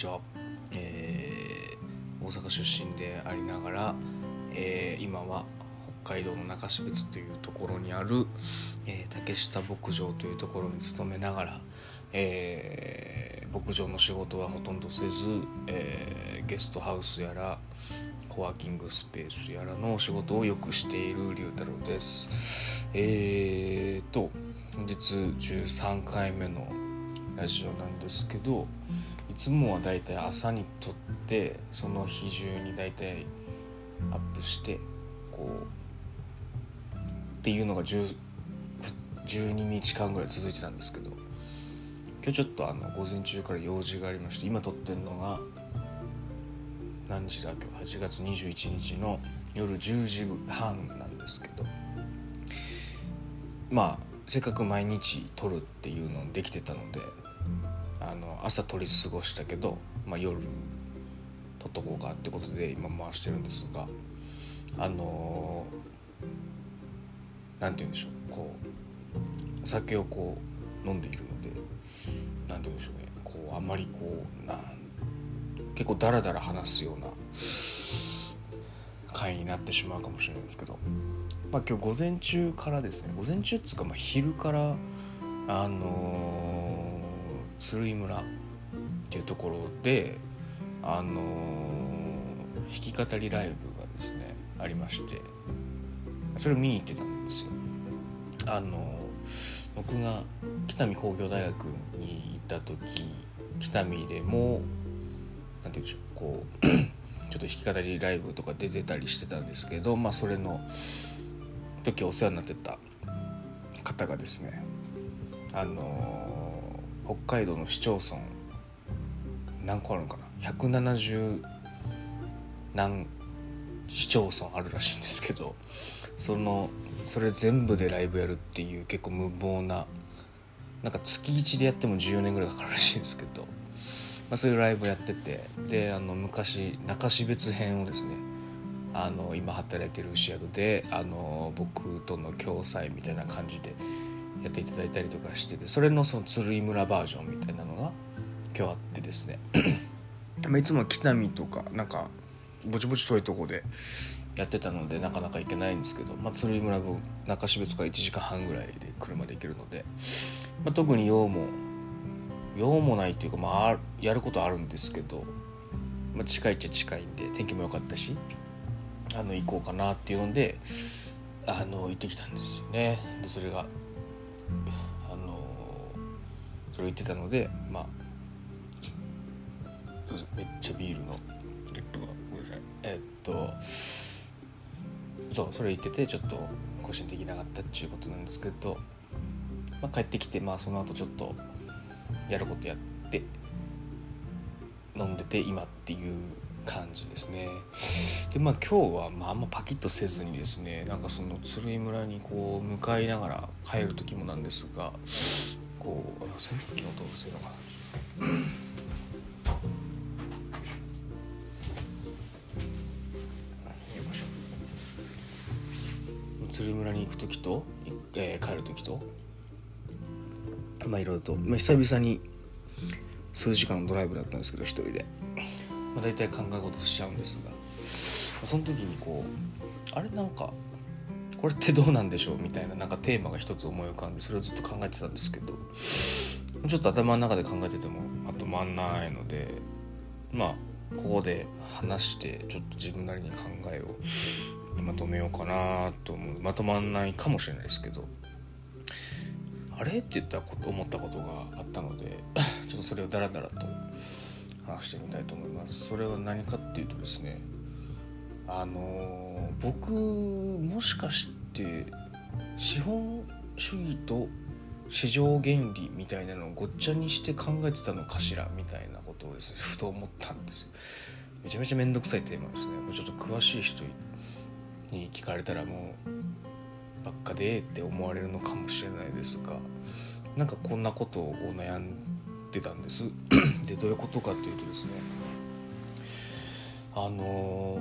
ちは、えー、大阪出身でありながら、えー、今は北海道の中標津というところにある、えー、竹下牧場というところに勤めながら、えー、牧場の仕事はほとんどせず、えー、ゲストハウスやらコワーキングスペースやらの仕事をよくしている龍太郎です。えーと本日13回目のラジオなんですけどつもはだいたい朝に撮ってその日中にだいたいアップしてこうっていうのが12日間ぐらい続いてたんですけど今日ちょっとあの午前中から用事がありまして今撮ってるのが何日だ今日8月21日の夜10時半なんですけどまあせっかく毎日撮るっていうのできてたので朝取り過ごしたけど、まあ、夜取っとこうかってことで今回してるんですがあの何、て言うんでしょうこうお酒をこう飲んでいるので何て言うんでしょうねこうあんまりこうな結構ダラダラ話すような回になってしまうかもしれないですけど、まあ、今日午前中からですね午前中っつうかまあ昼からあのー鶴居村っていうところであのー、弾き語りライブがですねありましてそれを見に行ってたんですよ。あのー、僕が北見工業大学に行った時北見でも何て言うんでしょうこう ちょっと弾き語りライブとか出てたりしてたんですけどまあそれの時お世話になってた方がですねあのー北海道の市町村何個あるのかな？170何市町村あるらしいんですけどそのそれ全部でライブやるっていう結構無謀ななんか月1でやっても14年ぐらいかかるらしいんですけど、まあ、そういうライブやっててであの昔中標津編をですねあの今働いてる牛宿であの僕との共催みたいな感じでやっていただいたりとかしててそれのその鶴居村バージョンみたいなのが今日あってですね。いつも北見とかなんかぼちぼち遠いとこでやってたのでなかなか行けないんですけど、まあ、鶴居村分中標津から1時間半ぐらいで車で行けるので、まあ、特に用も用もないっていうか、まあ、やることあるんですけど、まあ、近いっちゃ近いんで天気も良かったしあの行こうかなっていうのであの行ってきたんですよね。でそれがあのそれを言ってたのでまあめっちゃビールの。レッドがごめんなさい。えっとそうそれ言っててちょっと個人的なかったっちゅうことなんですけど、まあ、帰ってきてまあその後ちょっとやることやって飲んでて今っていう感じですね。でまあ今日はまああんまパキッとせずにですねなんかその鶴居村にこう向かいながら帰る時もなんですがこう扇風機の音うるせえのかな鶴村に行く時と、えー、帰る時とまあいろいろと、まあ、久々に数時間のドライブだったんですけど一人で。まあ、大体考え事しちゃうんですが、ま、その時にこうあれなんかこれってどうなんでしょう？みたいななんかテーマが一つ思い浮かんでそれをずっと考えてたんですけどちょっと頭の中で考えててもまとまんないのでまあここで話してちょっと自分なりに考えをまとめようかなと思う。まとまんないかもしれないですけど。あれ？って言ったこと思ったことがあったので ちょっとそれをダラダラと話してみたいと思います。それは何かっていうとですねあの僕もしかして資本主義と市場原理みたいなのをごっちゃにして考えてたのかしらみたいなことをですねふと思ったんですよ。めちゃめちゃ面倒くさいテーマですね。これちょっと詳しい人に聞かれたらもうばっかでって思われるのかもしれないですがなんかこんなことを悩んってたんです。でどういうことかっていうとですねあの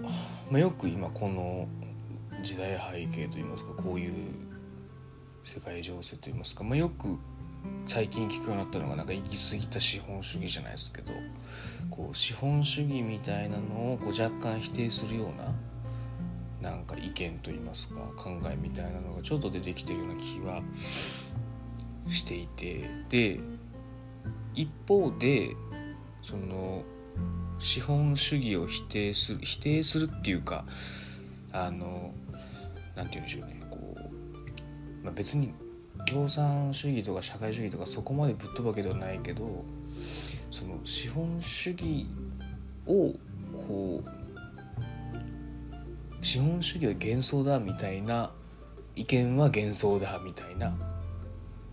まあ、よく今この時代背景といいますかこういう世界情勢といいますか、まあ、よく最近聞くようになったのがなんか行き過ぎた資本主義じゃないですけどこう資本主義みたいなのをこう若干否定するようななんか意見といいますか考えみたいなのがちょっと出てきてるような気はしていてで一方でその資本主義を否定する否定するっていうかあのなんて言うんでしょうねこう、まあ、別に共産主義とか社会主義とかそこまでぶっ飛ぶわけではないけどその資本主義をこう資本主義は幻想だみたいな意見は幻想だみたいな。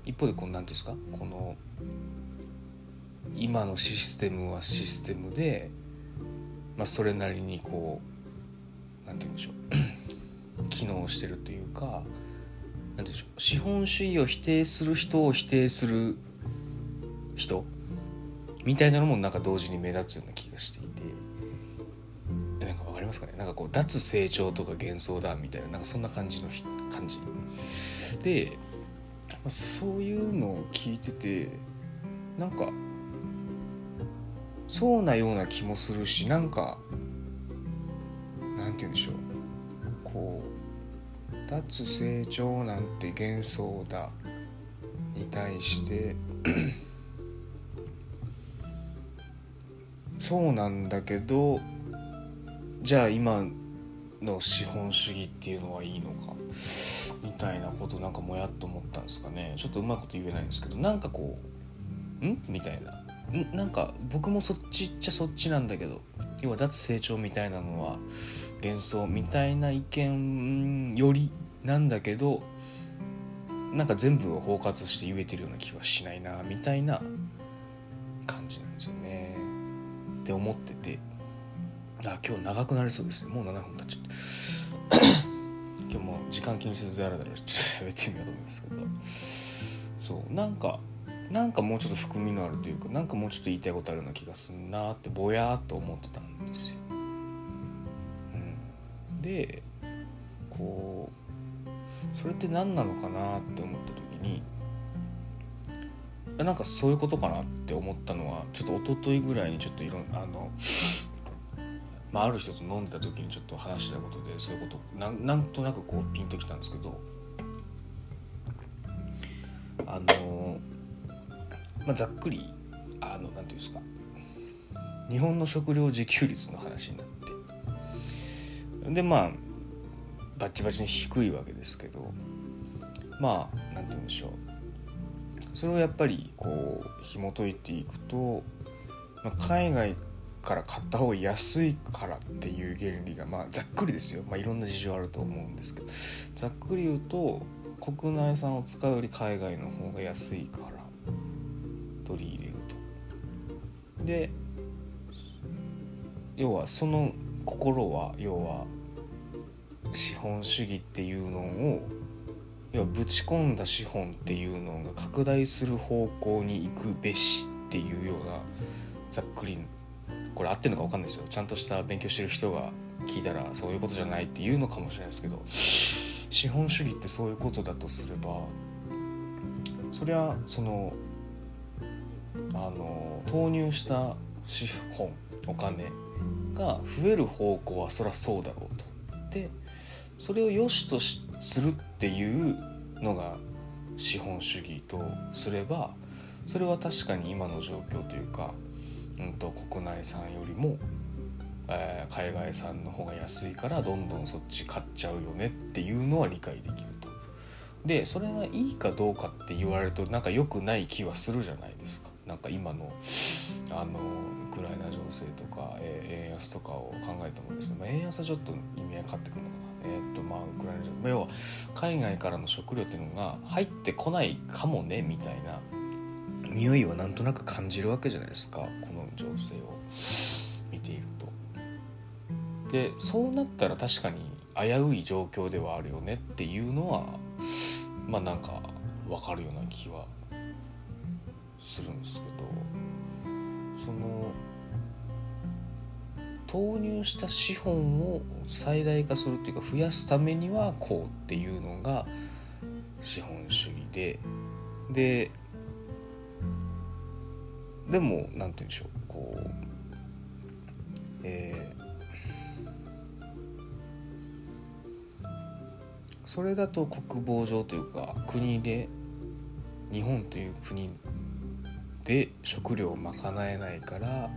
一方でこの何んですか？この今のシステムはシステムで、まあ、それなりにこう何て言うんでしょう？機能してるというか何でしょう？資本主義を否定する人を否定する人みたいなのもなんか同時に目立つような気がしていて。りますかね。なんかこう脱成長とか幻想だみたいななんかそんな感じの感じ。でそういうのを聞いててなんかそうなような気もするしなんかなんて言うんでしょう。こう脱成長なんて幻想だに対して そうなんだけどじゃあ今の資本主義っていうのはいいのか？みたいなことなんかもやっと思ったんですかね。ちょっとうまいこと言えないんですけど。なんかこうん？みたいな。ん？なんか僕もそっちっちゃそっちなんだけど。要は脱成長みたいなのは幻想みたいな意見よりなんだけど。なんか全部を包括して言えてるような気はしないなみたいな感じなんですよね。って思ってて。あ今日長くなりそうですね。もう7分経っちゃって 今日も時間気にせずだらだら喋ってみようと思うんですけど。そうなんかなんかもうちょっと含みのあるというかなんかもうちょっと言いたいことあるような気がすんなってぼやーっと思ってたんですよ。うん、でこうそれって何なのかなって思った時になんかそういうことかなって思ったのはちょっと一昨日ぐらいにちょっといろんあの、まあ、ある人と飲んでた時にちょっと話したことでそういうことななんとなくこうピンときたんですけどあのまあ、ざっくりあのなんていうんですか日本の食料自給率の話になってでまあバッチバチに低いわけですけどまあなんて言うんでしょう。それをやっぱりこう紐解いていくと、まあ、海外から買った方が安いからっていう原理がまあざっくりですよ、まあ、いろんな事情あると思うんですけどざっくり言うと国内産を使うより海外の方が安いから取り入れると。で要はその心は要は資本主義っていうのを要はぶち込んだ資本っていうのが拡大する方向に行くべしっていうようなざっくりこれ合ってるのか分かんないですよちゃんとした勉強してる人が聞いたらそういうことじゃないって言うのかもしれないですけど資本主義ってそういうことだとすればそりゃそのあの投入した資本お金が増える方向はそりゃそうだろうと。でそれを良しとするっていうのが資本主義とすればそれは確かに今の状況というか、うんと、国内産よりも、えー、海外産の方が安いからどんどんそっち買っちゃうよねっていうのは理解できると。でそれがいいかどうかって言われるとなんか良くない気はするじゃないですか。なんか今のあのウクライナ情勢とか、えー、円安とかを考えてもですね、まあ、円安はちょっと意味合い変わってくるのかなえー、っとまあウクライナ情勢、まあ、要は海外からの食料っていうのが入ってこないかもねみたいな匂いはなんとなく感じるわけじゃないですかこの情勢を見ていると。でそうなったら確かに危うい状況ではあるよねっていうのはまあなんか分かるような気はするんですけどその投入した資本を最大化するっていうか増やすためにはこうっていうのが資本主義でででも何て言うんでしょうこうえー、それだと国防上というか国で日本という国で食料を賄えないから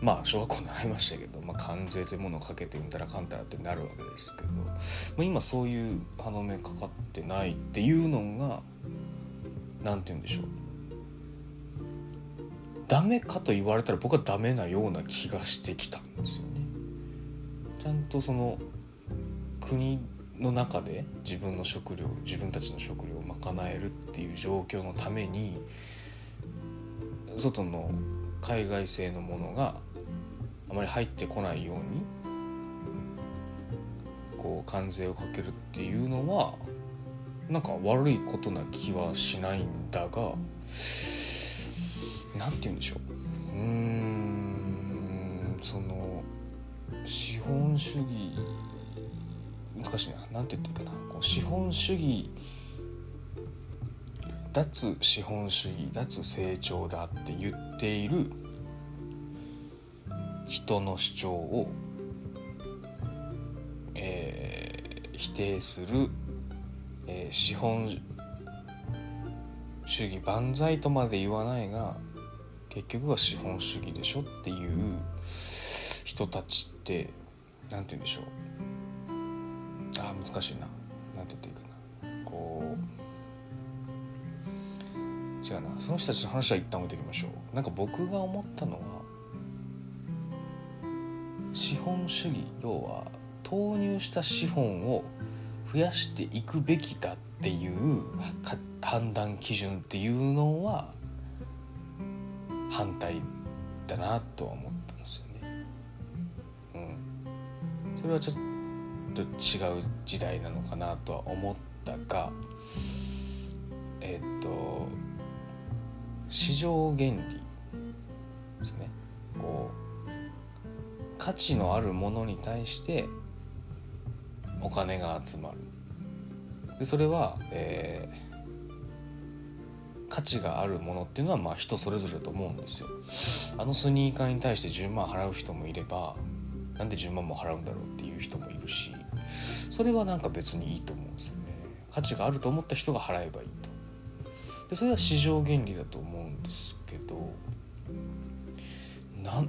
まあ小学校習いましたけど、まあ、関税というものをかけてうんたらかんたらってなるわけですけど、まあ、今そういう歯止めかかってないっていうのが何て言うんでしょう。ダメかと言われたら僕はダメなような気がしてきたんですよね。ちゃんとその国の中で自分の食料自分たちの食料を賄えるっていう状況のために外の海外製のものがあまり入ってこないようにこう関税をかけるっていうのはなんか悪いことな気はしないんだが何て言うんでしょう。うんその資本主義難しいな。何て言っていいかな。こう資本主義脱資本主義脱成長だって言っている人の主張を、えー、否定する、えー、資本主義万歳とまで言わないが結局は資本主義でしょっていう人たちって何て言うんでしょう。あ難しいな。何て言っていいかな。こう違うな。その人たちの話は一旦置いておきましょう。なんか僕が思ったのは資本主義要は投入した資本を増やしていくべきだっていう判断基準っていうのは反対だなとは思ったんですよね。うん、それはちょっと違う時代なのかなとは思ったがえっ、と市場原理ですね。こう価値のあるものに対してお金が集まる。でそれは、えー価値があるものっていうのはまあ人それぞれと思うんですよ。あのスニーカーに対して10万払う人もいればなんで10万も払うんだろうっていう人もいるしそれはなんか別にいいと思うんですよね。価値があると思った人が払えばいいと。でそれは市場原理だと思うんですけどなん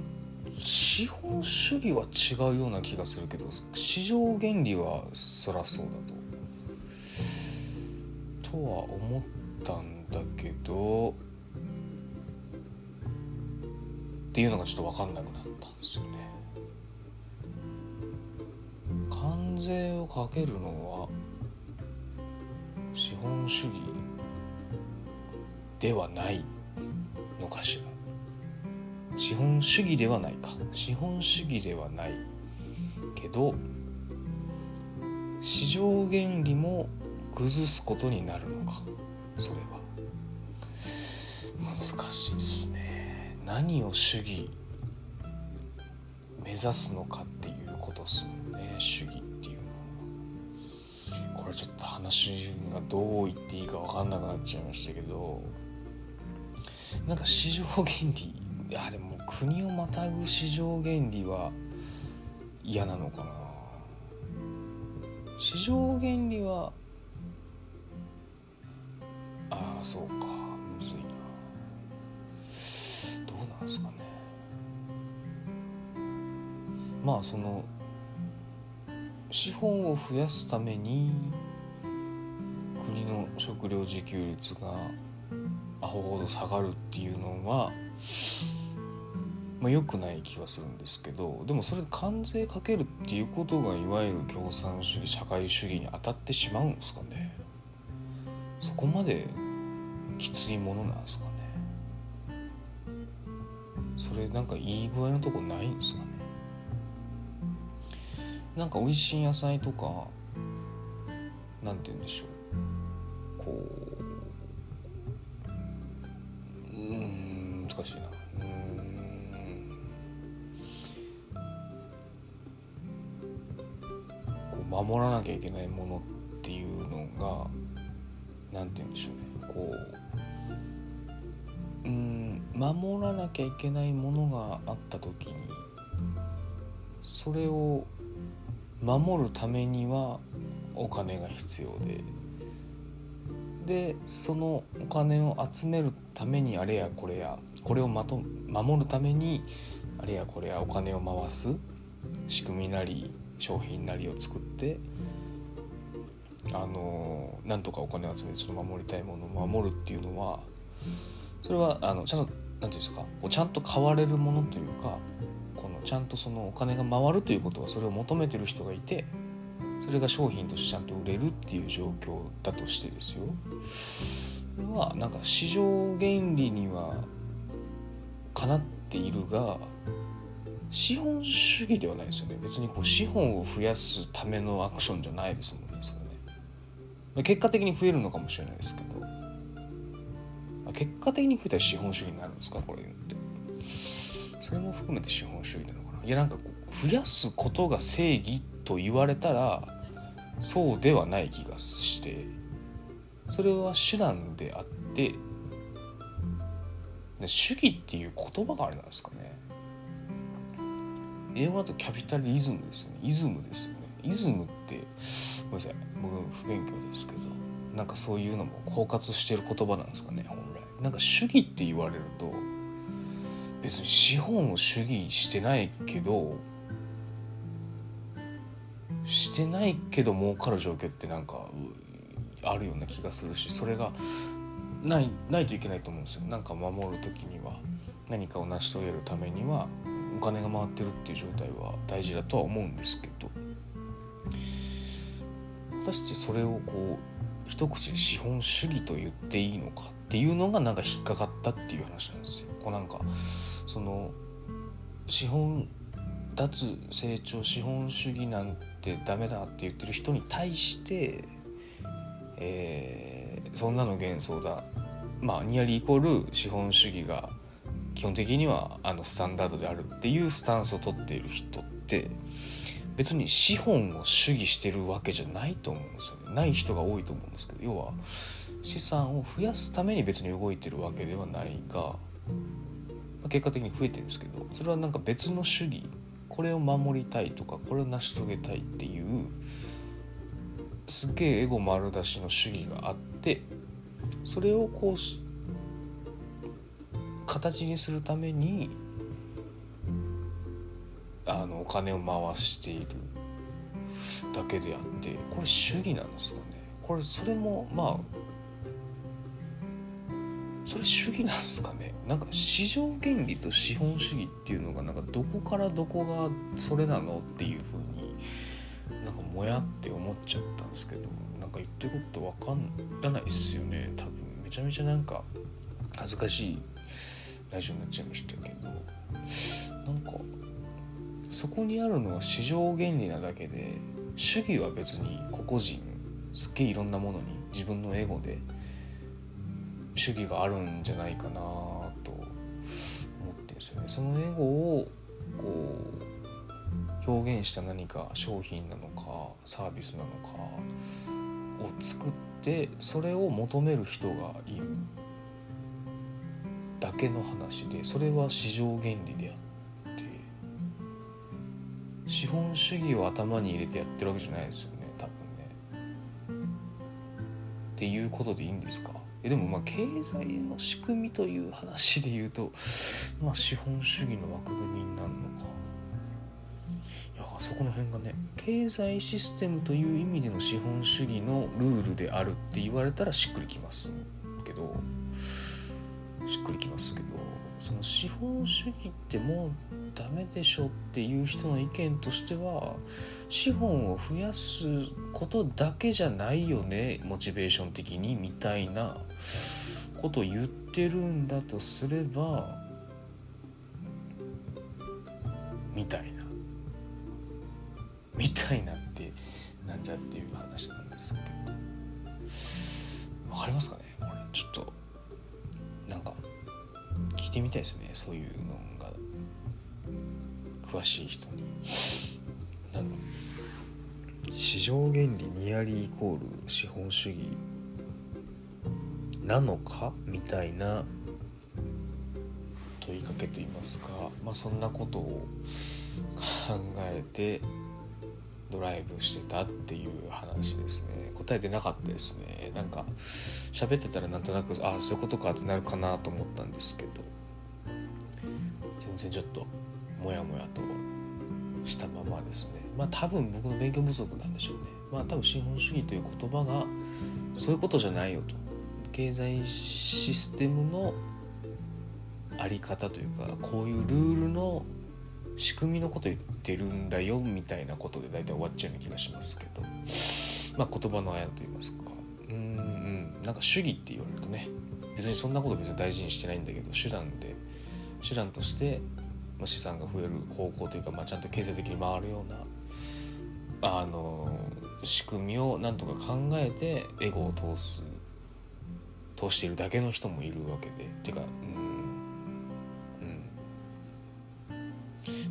資本主義は違うような気がするけど市場原理はそらそうだと。とは思ったんだけどっていうのがちょっと分かんなくなったんですよね。関税をかけるのは資本主義ではないのかしら。資本主義ではないか。資本主義ではないけど市場原理も崩すことになるのかそれは。難しいですね。何を主義目指すのかっていうことですもんね。主義っていうのは。これちょっと話がどう言っていいか分かんなくなっちゃいましたけど。なんか市場原理。いやでも国をまたぐ市場原理は嫌なのかな。市場原理はああそうか。まあその資本を増やすために国の食料自給率がアホほど下がるっていうのはまあ、良くない気はするんですけどでもそれ関税かけるっていうことがいわゆる共産主義社会主義に当たってしまうんですかね。そこまできついものなんですかね。それなんかいい具合のとこないんですかね。なんか美味しい野菜とかなんて言うんでしょう。こううん難しいな。うん。こう守らなきゃいけないものっていうのがなんて言うんでしょうね。こううん守らなきゃいけないものがあった時にそれを守るためにはお金が必要で。でそのお金を集めるためにあれやこれやこれをまと守るためにあれやこれやお金を回す仕組みなり商品なりを作ってあのなんとかお金を集めてその守りたいものを守るっていうのはそれはあのちゃんと何て言うんですかこうちゃんと買われるものというかこのちゃんとそのお金が回るということはそれを求めてる人がいてそれが商品としてちゃんと売れるっていう状況だとしてですよ。これはなんか市場原理にはかなっているが資本主義ではないですよね。別にこう資本を増やすためのアクションじゃないですもんねそれね。結果的に増えるのかもしれないですけど。結果的に増えたら資本主義になるんですかこれって。それも含めて資本主義なのかな？いやなんかこう増やすことが正義と言われたらそうではない気がしてそれは手段であって主義っていう言葉があれなんですかね？英語だとキャピタリズムですよね。イズムですよね。イズムってごめんなさい僕不勉強ですけどなんかそういうのも包括してる言葉なんですかね本来。なんか主義って言われると別に資本を主義してないけどしてないけど儲かる状況ってなんかあるような気がするしそれがないないといけないと思うんですよ。なんか守る時には何かを成し遂げるためにはお金が回ってるっていう状態は大事だとは思うんですけど。果たしてそれをこう一口に資本主義と言っていいのかっていうのがなんか引っかかったっていう話なんですよ。こうなんかその資本脱成長資本主義なんてダメだって言ってる人に対して、えー、そんなの幻想だまあニアリーイコール資本主義が基本的にはあのスタンダードであるっていうスタンスを取っている人って別に資本を主義してるわけじゃないと思うんですよね。ない人が多いと思うんですけど要は資産を増やすために別に動いてるわけではないが結果的に増えてるんですけどそれはなんか別の主義これを守りたいとかこれを成し遂げたいっていうすげえエゴ丸出しの主義があってそれをこう形にするためにあのお金を回している。だけであってこれ主義なんですかね。これそれもまあそれ主義なんですかね。なんか市場原理と資本主義っていうのがなんかどこからどこがそれなのっていうふうになんかもやって思っちゃったんですけどなんか言ってること分からないっすよね。多分。めちゃめちゃなんか恥ずかしいラジオになっちゃいましたけど。なんかそこにあるのは市場原理なだけで主義は別に個々人すっげえいろんなものに自分のエゴで主義があるんじゃないかなと思ってるんですよね。そのエゴをこう表現した何か商品なのかサービスなのかを作ってそれを求める人がいるだけの話でそれは市場原理であって資本主義を頭に入れてやってるわけじゃないですよね多分ね。っていうことでいいんですか？えでもまあ経済の仕組みという話で言うと、まあ、資本主義の枠組みになるのか。いやそこの辺がね経済システムという意味での資本主義のルールであるって言われたらしっくりきますけど。しっくりきますけど。その資本主義ってもうダメでしょっていう人の意見としては資本を増やすことだけじゃないよねモチベーション的にみたいなことを言ってるんだとすればみたいな。みたいなってなんじゃっていう話なんですけど。わかりますかね？これ。ちょっと。聞いてみたいですねそういうのが詳しい人に。なの市場原理ニアリーイコール資本主義なのかみたいな問いかけといいますか、まあ、そんなことを考えてドライブしてたっていう話ですね。答え出なかったですね。なんか喋ってたらなんとなくああそういうことかってなるかなと思ったんですけど。全然ちょっとモヤモヤとしたままですね。まあ多分僕の勉強不足なんでしょうね。まあ多分資本主義という言葉がそういうことじゃないよと。経済システムのあり方というかこういうルールの仕組みのこと言ってるんだよみたいなことで大体終わっちゃうような気がしますけど。まあ言葉のあやと言いますか。うんうん。なんか主義って言われるとね別にそんなこと別に大事にしてないんだけど手段で手段として資産が増える方向というか、まあ、ちゃんと経済的に回るようなあの仕組みをなんとか考えてエゴを通す通しているだけの人もいるわけで。っていうかうん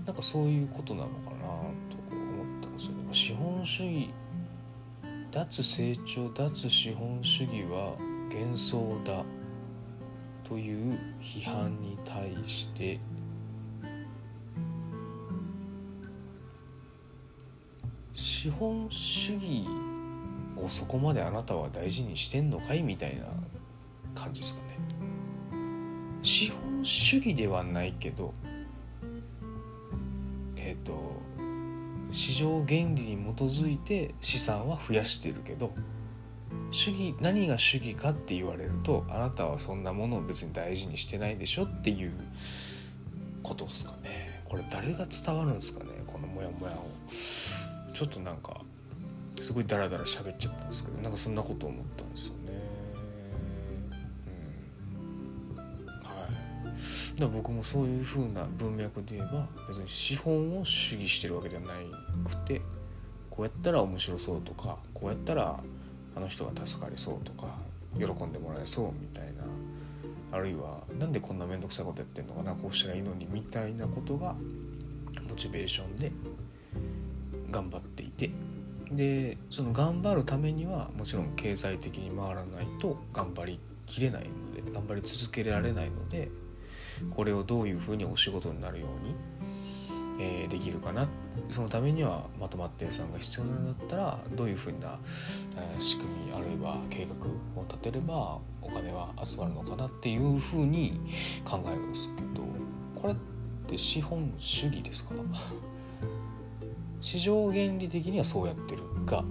なんかそういうことなのかなと思ったんですよね。資本主義脱成長脱資本主義は幻想だという批判に対して資本主義をそこまであなたは大事にしてんのかいみたいな感じですかね。資本主義ではないけど、ー、と市場原理に基づいて資産は増やしてるけど主義何が主義かって言われるとあなたはそんなものを別に大事にしてないでしょっていうことですかね。これ誰が伝わるんですかねこのモヤモヤを。ちょっとなんかすごいダラダラ喋っちゃったんですけどなんかそんなこと思ったんですよだ僕もそういう風な文脈で言えば別に資本を主義してるわけではなくてこうやったら面白そうとかこうやったらあの人が助かりそうとか喜んでもらえそうみたいなあるいは何でこんな面倒くさいことやってんのかなこうしたらいいのにみたいなことがモチベーションで頑張っていてでその頑張るためにはもちろん経済的に回らないと頑張りきれないので頑張り続けられないのでこれをどういうふうにお仕事になるように、えー、できるかな。そのためにはまとまった予算が必要なんだったらどういうふうな、えー、仕組みあるいは計画を立てればお金は集まるのかなっていうふうに考えるんですけどこれって資本主義ですか？市場原理的にはそうやってるが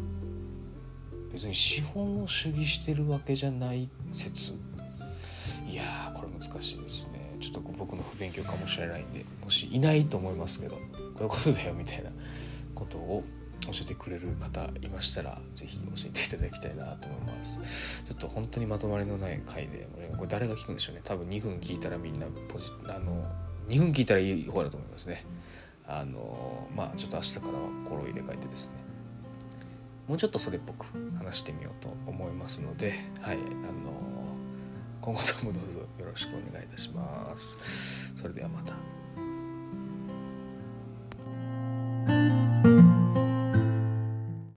別に資本を主義してるわけじゃない説。いやこれ難しいですね。ちょっと僕の不勉強かもしれないんでもしいないと思いますけどこういうことだよみたいなことを教えてくれる方いましたら是非教えていただきたいなと思います。ちょっと本当にまとまりのない回でこれ誰が聞くんでしょうね。多分2分聞いたらみんなポジあの2分聞いたらいい方だと思いますね。あのまあちょっと明日からは心入れ替えてですね。もうちょっとそれっぽく話してみようと思いますのではいあの今後ともどうぞよろしくお願いいたします。それではまた。